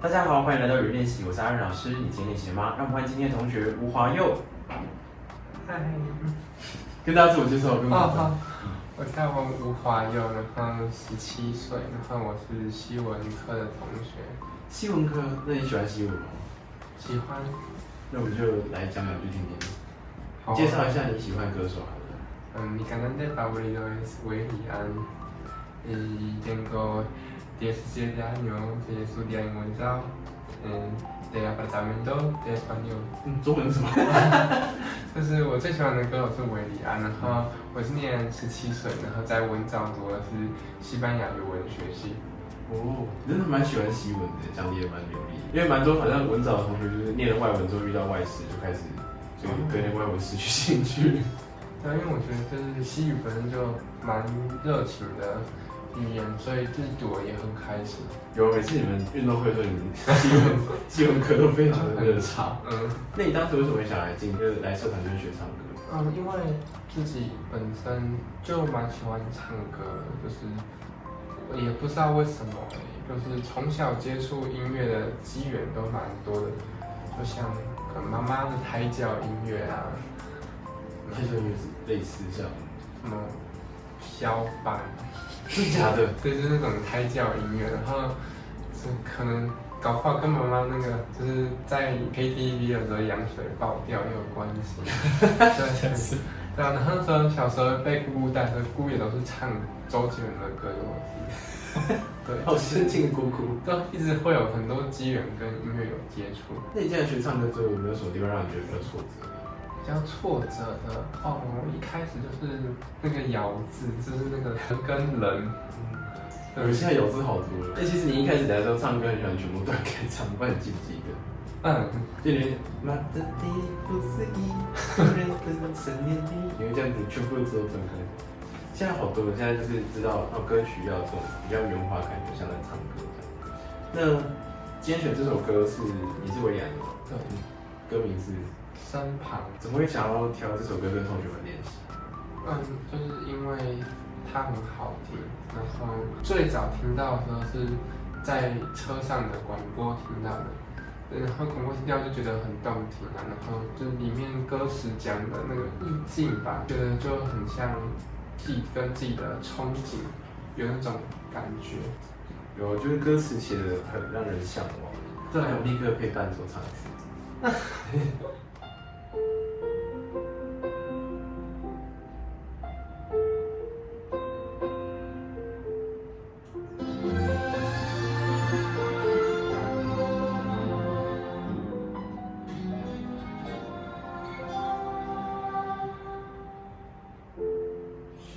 大家好，欢迎来到语言练习，我是阿任老师，你今天练习吗？让我们欢迎今天的同学吴华佑。嗨，跟大家自我介绍，跟我好好，我叫王吴华佑，然后十七岁，然后我是西文科的同学。西文科，那你喜欢西文吗？喜欢。那我们就来讲两句听听。介绍一下你喜欢的歌手好了。嗯，你刚刚在发布的是维里安，嗯，点歌。dsc 的 daniel 文叫嗯 daily daily daily 嗯中文是什么就是我最喜欢的歌手是维里安然后我是年十七岁然后在文藻读的是西班牙语文学系。哦真的蛮喜欢西文的讲的也蛮流利。因为蛮多反正文藻的同学就是念了外文之后遇到外事就开始就对外文失去兴趣。对啊因为我觉得就是西语本身就蛮热情的。语言，所以自己读了也很开心。有每次你们运动会的时候，你们基 本基本课都非常的热吵。嗯那你当时为什么会想来进就是来社团就是学唱歌？嗯，因为自己本身就蛮喜欢唱歌，就是我也不知道为什么欸，就是从小接触音乐的机缘都蛮多的，就像可能妈妈的胎教音乐啊，它就也是类似像，什么肖邦。真假的？对，就是那种胎教音乐，然后是可能搞不好跟妈妈那个就是在 KTV 的时候羊水爆掉也有关系。对，是。对啊，然后那时候小时候被姑姑带，和姑姑也都是唱周杰伦的歌，我记得。对，好深情的姑姑。都一直会有很多机缘跟音乐有接触。那你现在学唱歌之后，有没有什么地方让你觉得比较挫折？比较挫折的哦，我一开始就是那个咬字，就是那个人跟人，我现在咬字好多了。那其实你一开始来的时候唱歌很喜欢全部断开唱，不知道你记不记得？嗯，就连马的地不思议，人的思念你，因为这样子全部都断开。现在好多了，现在就是知道哦，歌曲要这种比较圆滑感觉，像在唱歌这样。那今天选这首歌是你是维里安的吗？对，歌名是身旁。怎么会想要挑这首歌跟同学们练习？嗯，就是因为它很好听，然后最早听到的时候是在车上的广播听到的，对然后广播听到就觉得很动听啊，然后就里面歌词讲的那个意境吧，觉得就很像自己跟自己的憧憬有那种感觉。有，就是歌词写的很让人向往。对立刻配伴奏唱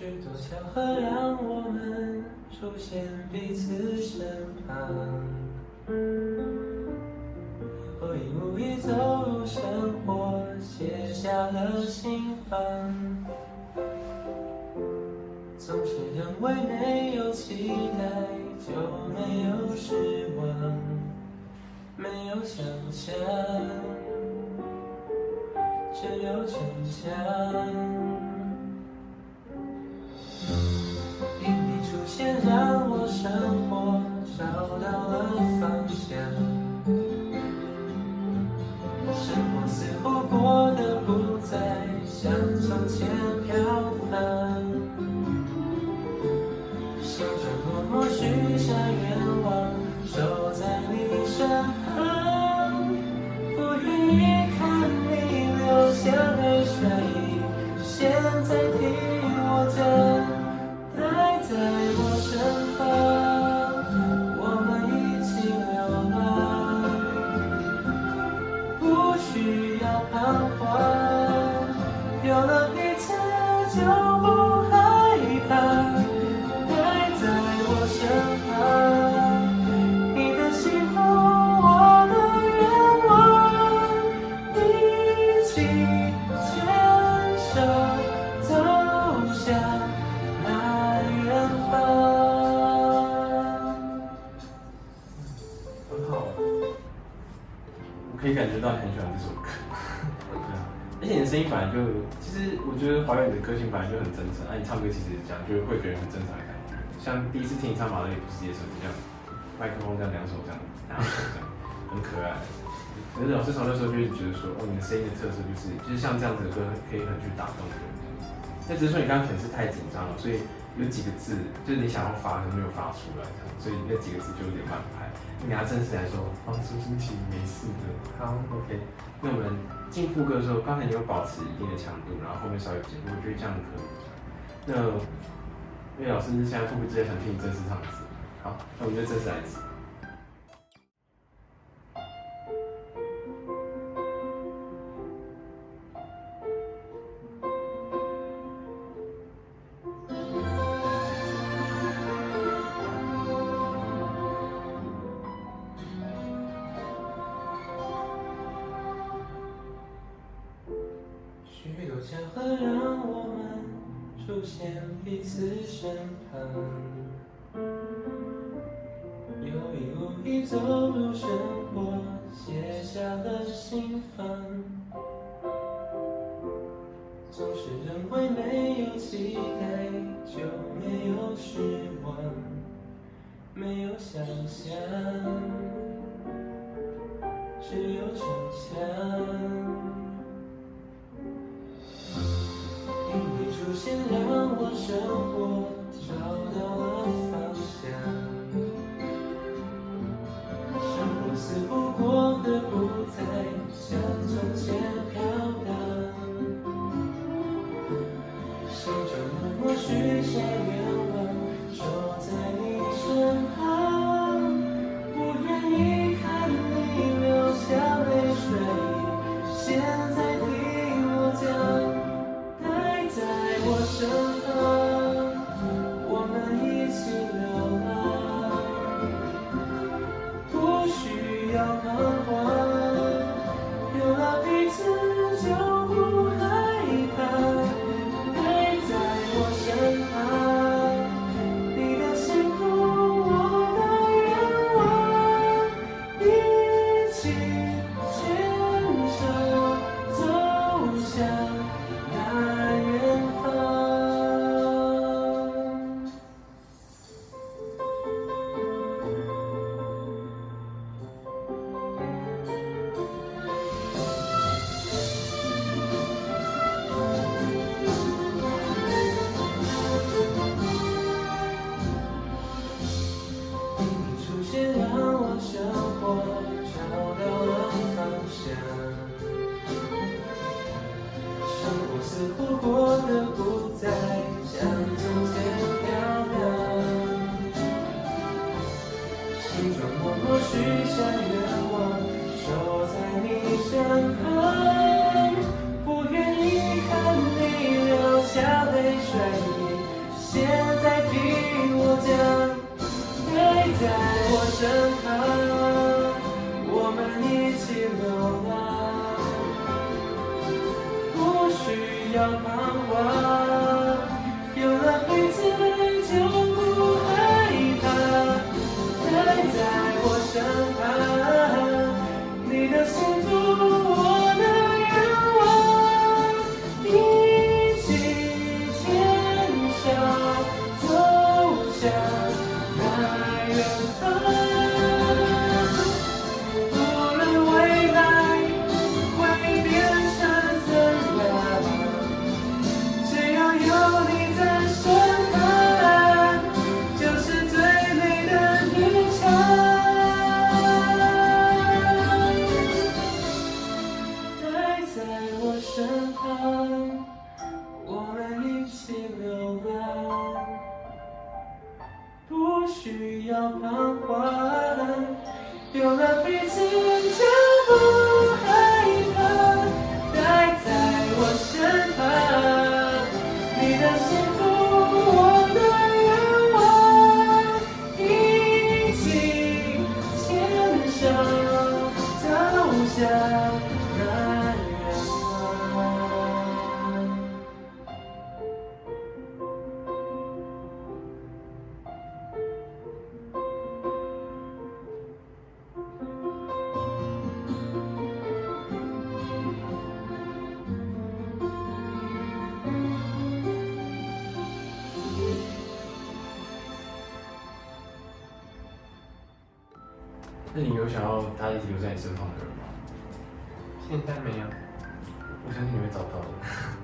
许多巧合让我们出现彼此身旁，我已无意走入生活，写下了心房。总是认为没有期待就没有失望，没有想象，只有逞强。像从前飘荡，心中默默许下愿望，守在你身旁，不愿意看你流下泪水，现在听我讲。有了彼此就不害怕。待在我身旁，你的幸福，我的愿望，一起牵手走向。那远方。很好，我可以感觉到你很喜欢这首歌。而且你的声音本来就，其实我觉得华语的歌性本来就很真诚，那、你唱歌其实这样就是会给人很真诚的感觉。像第一次听你唱《马勒里不世界》时候，就这样，麦克风这样两手这样然后这样，很可爱。可是老师从那时候就一直觉得说，哦，你的声音的特色就是就是像这样子的歌可以很去打动人。那只是说你刚刚可能是太紧张了，所以有几个字就是你想要发都没有发出来，所以那几个字就有点慢拍。你要正式来说，放松心情，没事的。好，OK。那我们进副歌的时候，刚才你有保持一定的强度，然后后面稍微减，我觉得这样可以。那因为老师现在迫不及待想听你正式唱一次，好，那我们就正式来一次。走入生活，写下了心房。总是认为没有期待就没有失望，没有想象，只有逞强。因你出现，让我生活许下愿望，守在你身旁，不愿意看你流下泪水。现在听我讲，陪在我身旁，我们一起流浪。不需要彷徨，彷徨，有了彼此就不害怕。待在我身旁，你的幸福，我的愿望，一起牵手走向那你有想要他一直留在你身旁的人吗？现在没有。我相信你会找到的。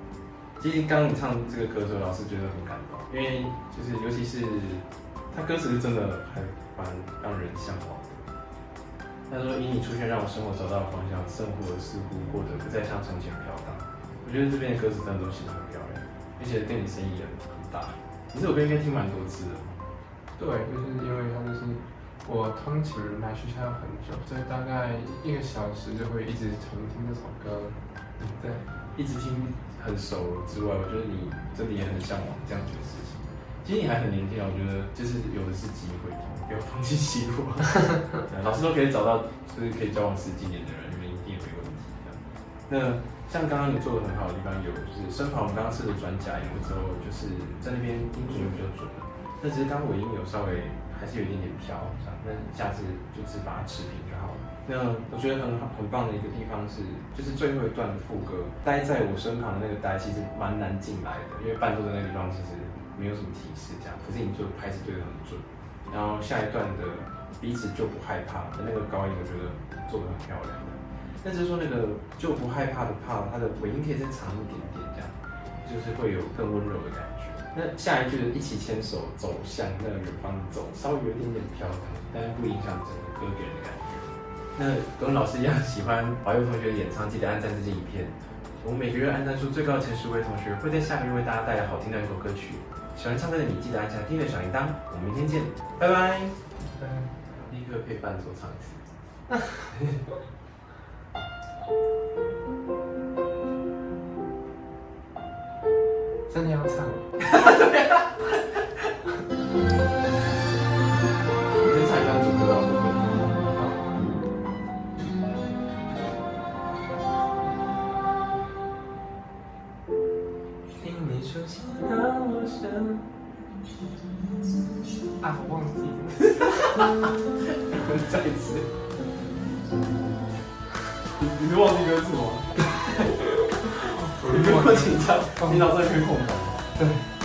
其实刚刚你唱这个歌的时候，老师觉得很感动，因为就是尤其是他歌词是真的还蛮让人向往的。他说：“因你出现，让我生活找到了方向，生活似乎过得不再像从前飘荡。”我觉得这边的歌词真的都写得很漂亮，而且对你声音也很大。你这首歌应该听蛮多次的。对，就是因为它就是我通勤来学校要很久，所以大概一个小时就会一直重听这首歌。对，一直听很熟之外，我觉得你真的也很向往这样子的事情。其实你还很年轻啊，我觉得就是有的是机会，不要放弃希望。老师 都可以找到就是可以交往十几年的人，你们一定也没问题。那像刚刚你做的很好的地方有，就是身旁我们刚刚试的转假音之后，就是在那边音准又比较准了。那只是刚尾音有稍微还是有一点点飘，这样，那下次就是把它持平就好了。那我觉得很好很棒的一个地方是，就是最后一段的副歌，待在我身旁的那个待其实蛮难进来的，因为伴奏的那个地方其实没有什么提示这样，可是你就拍子对得很准。然后下一段的彼此就不害怕的那个高音，我觉得做得很漂亮。但是说那个就不害怕的怕，它的尾音可以再长一点点，这样就是会有更温柔的感觉。那下一句一起牵手走向那远方走，稍微有一点点飘荡，但是不影响整个歌给人的感觉。那跟老师一样喜欢华佑同学的演唱，记得按赞这支影片。我们每个月按赞数最高的前十位同学，会在下个月为大家带来好听的一首歌曲。喜欢唱歌的你，记得按下订阅小铃铛。我们明天见，拜拜。立刻配伴奏唱一次。真的要唱？你先唱一段主歌，到时候会。因你出现让我身啊，我忘记了。再一次。你你是忘记歌词吗？你不用紧张，你脑袋可以空白。对。